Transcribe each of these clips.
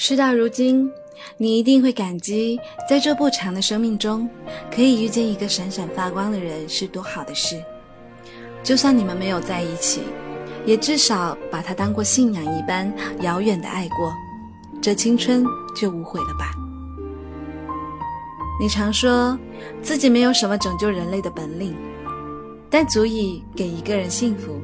事到如今，你一定会感激，在这不长的生命中，可以遇见一个闪闪发光的人是多好的事。就算你们没有在一起，也至少把他当过信仰一般遥远的爱过，这青春就无悔了吧？你常说自己没有什么拯救人类的本领，但足以给一个人幸福。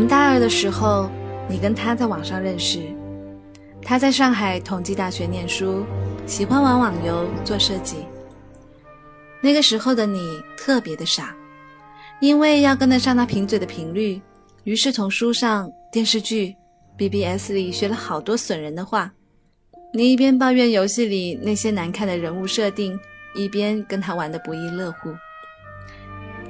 我们大二的时候，你跟他在网上认识。他在上海同济大学念书，喜欢玩网游、做设计。那个时候的你特别的傻，因为要跟得上他贫嘴的频率，于是从书上、电视剧、BBS 里学了好多损人的话。你一边抱怨游戏里那些难看的人物设定，一边跟他玩得不亦乐乎。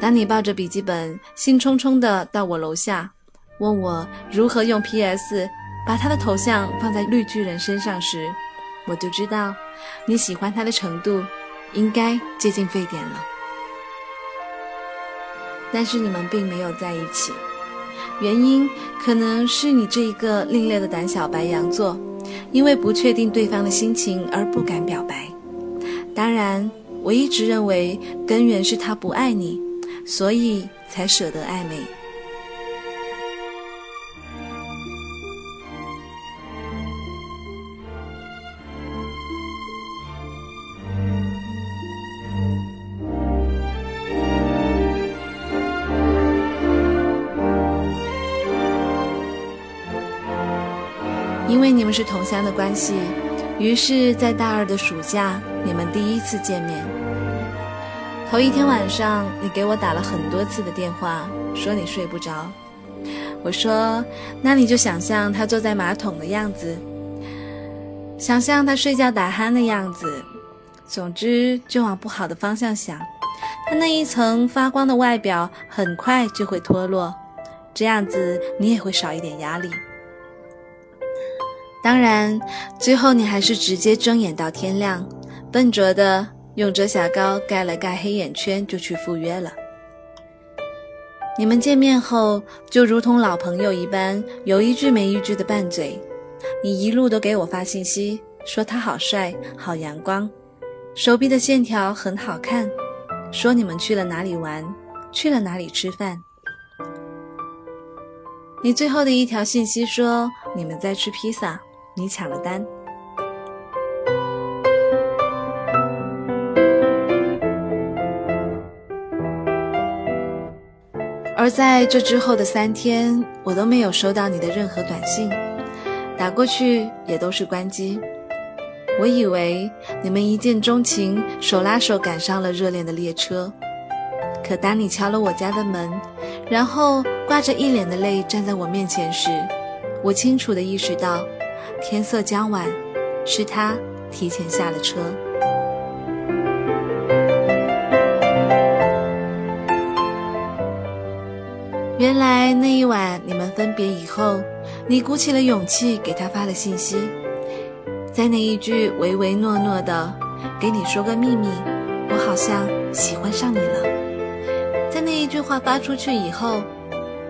当你抱着笔记本，兴冲冲地到我楼下。问我如何用 PS 把他的头像放在绿巨人身上时，我就知道你喜欢他的程度应该接近沸点了。但是你们并没有在一起，原因可能是你这一个另类的胆小白羊座，因为不确定对方的心情而不敢表白。当然，我一直认为根源是他不爱你，所以才舍得暧昧。你们是同乡的关系，于是，在大二的暑假，你们第一次见面。头一天晚上，你给我打了很多次的电话，说你睡不着。我说，那你就想象他坐在马桶的样子，想象他睡觉打鼾的样子，总之就往不好的方向想。他那一层发光的外表很快就会脱落，这样子你也会少一点压力。当然，最后你还是直接睁眼到天亮，笨拙的用遮瑕膏盖了盖黑眼圈，就去赴约了。你们见面后，就如同老朋友一般，有一句没一句的拌嘴。你一路都给我发信息，说他好帅，好阳光，手臂的线条很好看，说你们去了哪里玩，去了哪里吃饭。你最后的一条信息说你们在吃披萨。你抢了单，而在这之后的三天，我都没有收到你的任何短信，打过去也都是关机。我以为你们一见钟情，手拉手赶上了热恋的列车。可当你敲了我家的门，然后挂着一脸的泪站在我面前时，我清楚地意识到。天色将晚，是他提前下了车。原来那一晚你们分别以后，你鼓起了勇气给他发了信息，在那一句唯唯诺诺的“给你说个秘密，我好像喜欢上你了”，在那一句话发出去以后，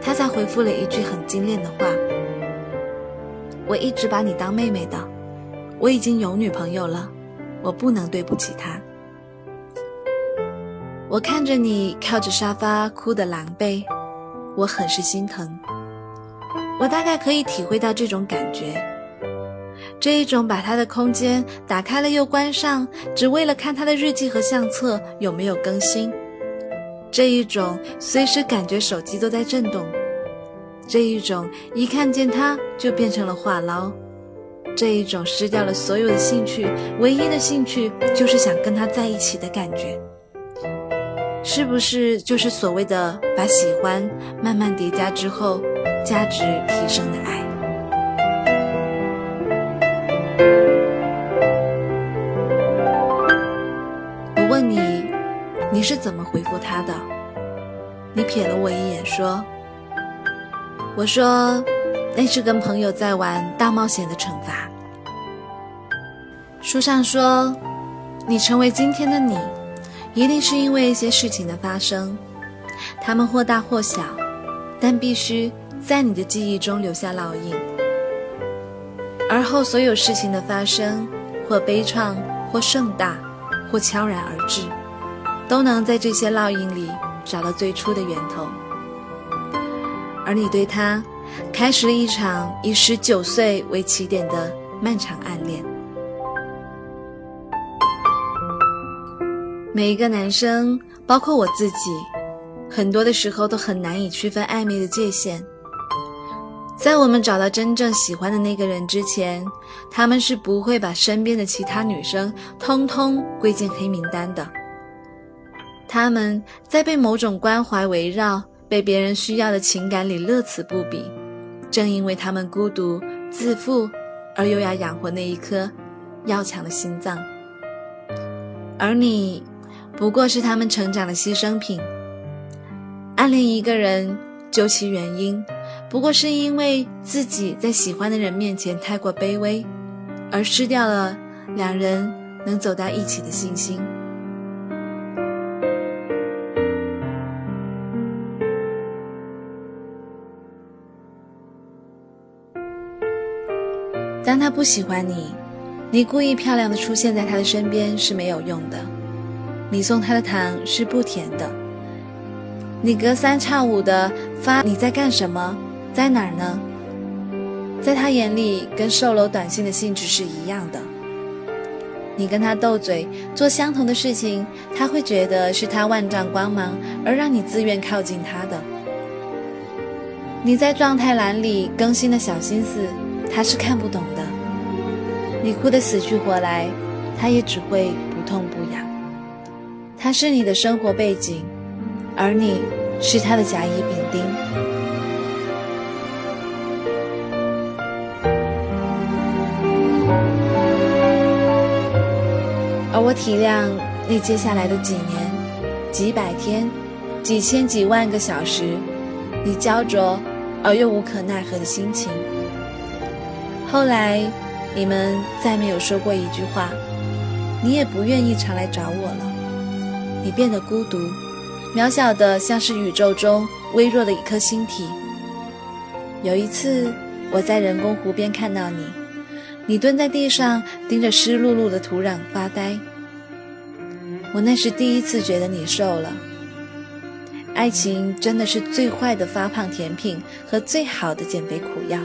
他才回复了一句很精炼的话。我一直把你当妹妹的，我已经有女朋友了，我不能对不起她。我看着你靠着沙发哭得狼狈，我很是心疼。我大概可以体会到这种感觉，这一种把他的空间打开了又关上，只为了看他的日记和相册有没有更新；这一种随时感觉手机都在震动；这一种一看见他就变成了话痨；这一种失掉了所有的兴趣，唯一的兴趣就是想跟他在一起的感觉。是不是就是所谓的把喜欢慢慢叠加之后，价值提升的爱？我问你，你是怎么回复他的？你瞥了我一眼，说：“我说那是跟朋友在玩大冒险的惩罚。书上说，你成为今天的你。”一定是因为一些事情的发生，他们或大或小，但必须在你的记忆中留下烙印。而后所有事情的发生，或悲怆，或盛大，或悄然而至，都能在这些烙印里找到最初的源头。而你对他，开始了一场以十九岁为起点的漫长暗恋。每一个男生，包括我自己，很多的时候都很难以区分暧昧的界限。在我们找到真正喜欢的那个人之前，他们是不会把身边的其他女生通通归进黑名单的。他们在被某种关怀围绕、被别人需要的情感里乐此不彼，正因为他们孤独、自负，而又要养活那一颗要强的心脏。而你。不过是他们成长的牺牲品。暗恋一个人，究其原因，不过是因为自己在喜欢的人面前太过卑微，而失掉了两人能走到一起的信心。当他不喜欢你，你故意漂亮的出现在他的身边是没有用的。你送他的糖是不甜的。你隔三差五的发你在干什么，在哪儿呢？在他眼里，跟售楼短信的性质是一样的。你跟他斗嘴，做相同的事情，他会觉得是他万丈光芒，而让你自愿靠近他的。你在状态栏里更新的小心思，他是看不懂的。你哭得死去活来，他也只会不痛不痒。他是你的生活背景，而你是他的甲乙丙丁。而我体谅你接下来的几年、几百天、几千几万个小时，你焦灼而又无可奈何的心情。后来，你们再没有说过一句话，你也不愿意常来找我了。你变得孤独，渺小的像是宇宙中微弱的一颗星体。有一次，我在人工湖边看到你，你蹲在地上盯着湿漉漉的土壤发呆。我那是第一次觉得你瘦了。爱情真的是最坏的发胖甜品和最好的减肥苦药。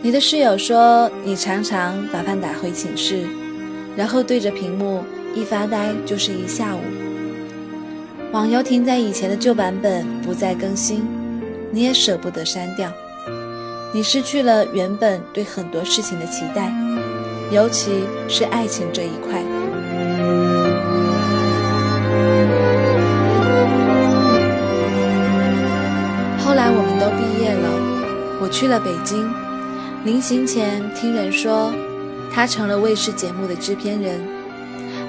你的室友说，你常常把饭打回寝室，然后对着屏幕。一发呆就是一下午，网游停在以前的旧版本，不再更新，你也舍不得删掉。你失去了原本对很多事情的期待，尤其是爱情这一块。后来我们都毕业了，我去了北京，临行前听人说，他成了卫视节目的制片人。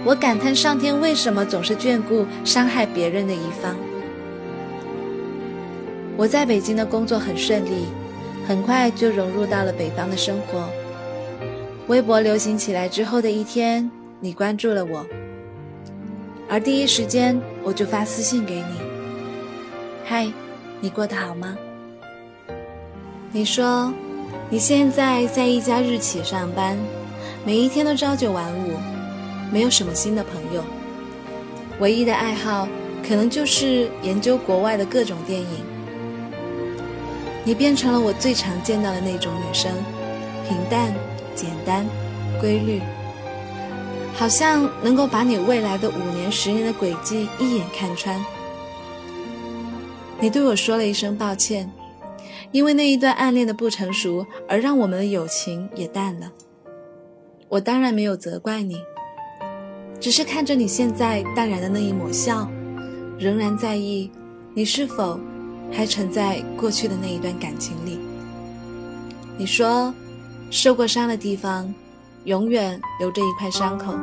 我感叹上天为什么总是眷顾伤害别人的一方。我在北京的工作很顺利，很快就融入到了北方的生活。微博流行起来之后的一天，你关注了我，而第一时间我就发私信给你：“嗨，你过得好吗？”你说你现在在一家日企上班，每一天都朝九晚五。没有什么新的朋友，唯一的爱好可能就是研究国外的各种电影。你变成了我最常见到的那种女生，平淡、简单、规律，好像能够把你未来的五年、十年的轨迹一眼看穿。你对我说了一声抱歉，因为那一段暗恋的不成熟，而让我们的友情也淡了。我当然没有责怪你，只是看着你现在淡然的那一抹笑，仍然在意你是否还沉在过去的那一段感情里。你说，受过伤的地方，永远留着一块伤口，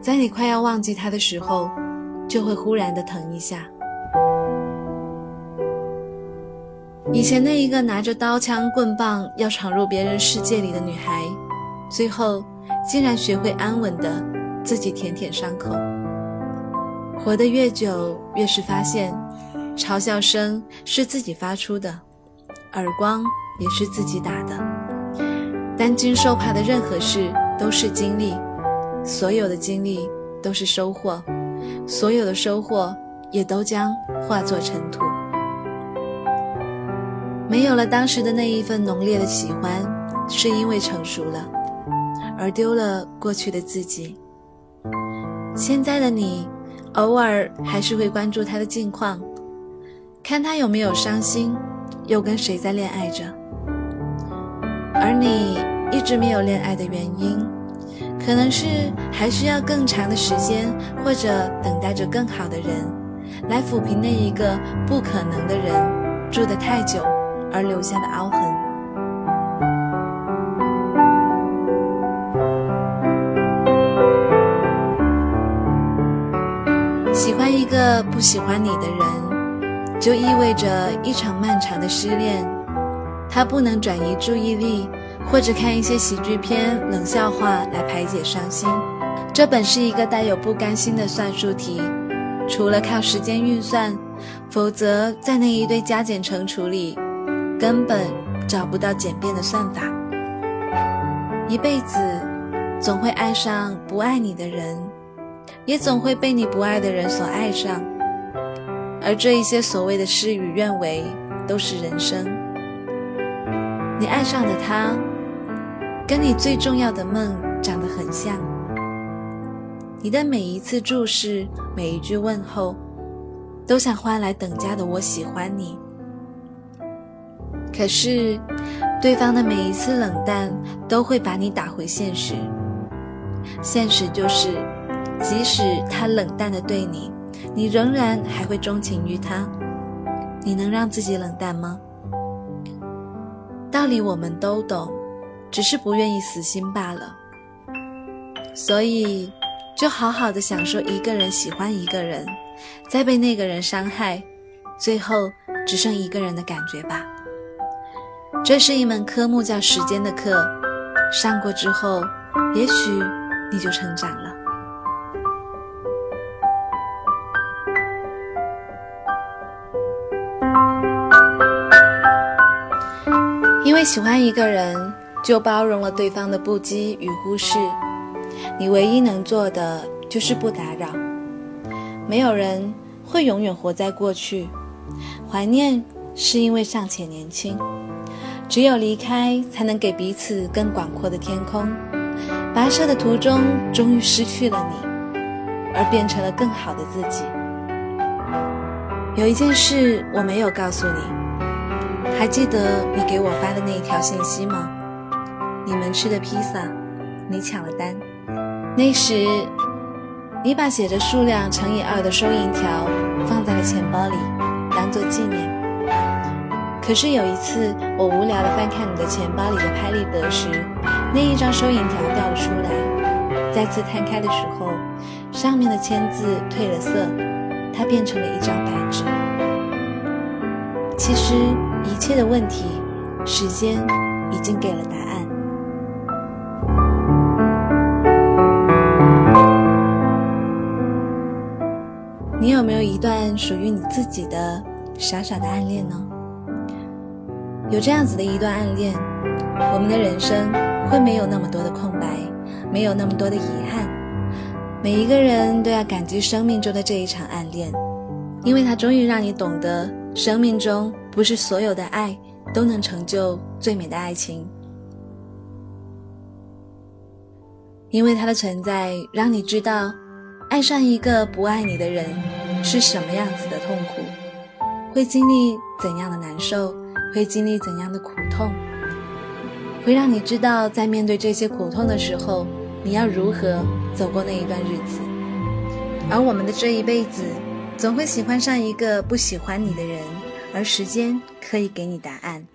在你快要忘记它的时候，就会忽然的疼一下。以前那一个拿着刀枪棍棒要闯入别人世界里的女孩，最后竟然学会安稳的自己舔舔伤口。活得越久，越是发现，嘲笑声是自己发出的，耳光也是自己打的。担惊受怕的任何事都是经历，所有的经历都是收获，所有的收获也都将化作尘土。没有了当时的那一份浓烈的喜欢，是因为成熟了，而丢了过去的自己。现在的你，偶尔还是会关注他的近况，看他有没有伤心，又跟谁在恋爱着。而你一直没有恋爱的原因，可能是还需要更长的时间，或者等待着更好的人，来抚平那一个不可能的人住得太久。而留下的凹痕。喜欢一个不喜欢你的人，就意味着一场漫长的失恋。他不能转移注意力，或者看一些喜剧片、冷笑话来排解伤心。这本是一个带有不甘心的算术题，除了靠时间运算，否则在那一堆加减乘除里。根本找不到简便的算法。一辈子总会爱上不爱你的人，也总会被你不爱的人所爱上。而这一些所谓的事与愿违，都是人生。你爱上的他，跟你最重要的梦长得很像。你的每一次注视，每一句问候，都想换来等价的“我喜欢你”。可是，对方的每一次冷淡都会把你打回现实。现实就是，即使他冷淡的对你，你仍然还会钟情于他。你能让自己冷淡吗？道理我们都懂，只是不愿意死心罢了。所以，就好好的享受一个人喜欢一个人，再被那个人伤害，最后只剩一个人的感觉吧。这是一门科目，叫时间的课。上过之后，也许你就成长了。因为喜欢一个人，就包容了对方的不羁与忽视。你唯一能做的就是不打扰。没有人会永远活在过去，怀念是因为尚且年轻。只有离开，才能给彼此更广阔的天空。跋涉的途中，终于失去了你，而变成了更好的自己。有一件事我没有告诉你，还记得你给我发的那一条信息吗？你们吃的披萨，你抢了单。那时，你把写着数量乘以二的收银条放在了钱包里，当做纪念。可是有一次，我无聊地翻看你的钱包里的拍立得时，那一张收银条掉了出来。再次摊开的时候，上面的签字褪了色，它变成了一张白纸。其实一切的问题，时间已经给了答案。你有没有一段属于你自己的傻傻的暗恋呢？有这样子的一段暗恋，我们的人生会没有那么多的空白，没有那么多的遗憾，每一个人都要感激生命中的这一场暗恋，因为它终于让你懂得，生命中不是所有的爱都能成就最美的爱情。因为它的存在，让你知道，爱上一个不爱你的人是什么样子的痛苦，会经历怎样的难受，会经历怎样的苦痛，会让你知道，在面对这些苦痛的时候。你要如何走过那一段日子？而我们的这一辈子，总会喜欢上一个不喜欢你的人，而时间可以给你答案。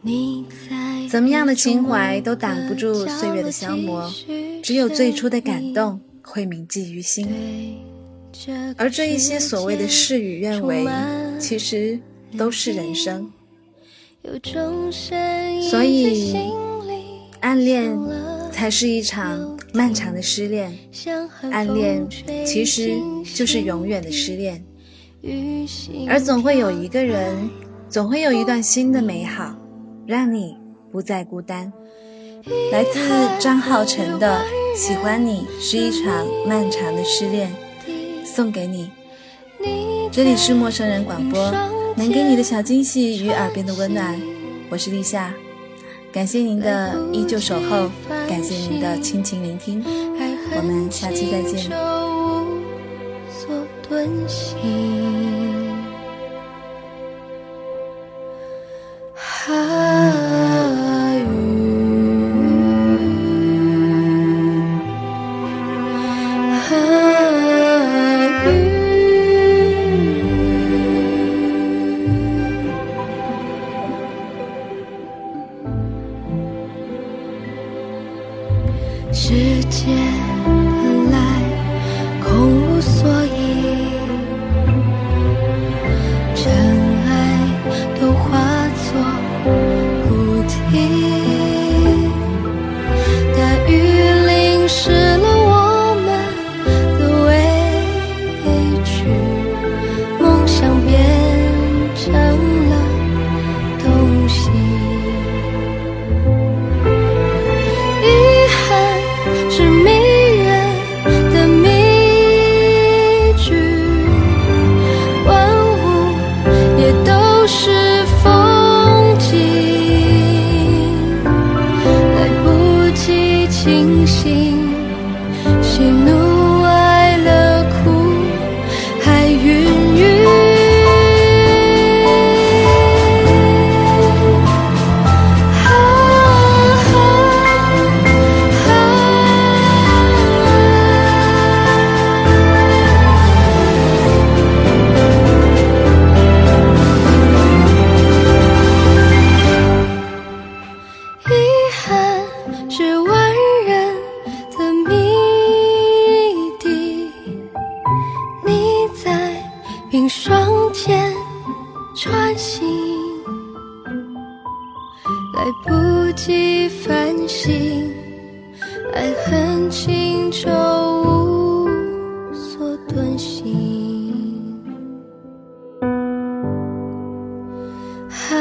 怎么样的情怀都挡不住岁月的消磨，只有最初的感动会铭记于心。而这一些所谓的事与愿违，其实都是人生。所以，暗恋才是一场。漫长的失恋，暗恋其实就是永远的失恋，而总会有一个人，总会有一段新的美好，让你不再孤单。来自张浩晨的《喜欢你是一场漫长的失恋》，送给你。这里是陌生人广播，能给你的小惊喜与耳边的温暖，我是立夏。感谢您的依旧守候，感谢您的倾情聆听，我们下期再见。哈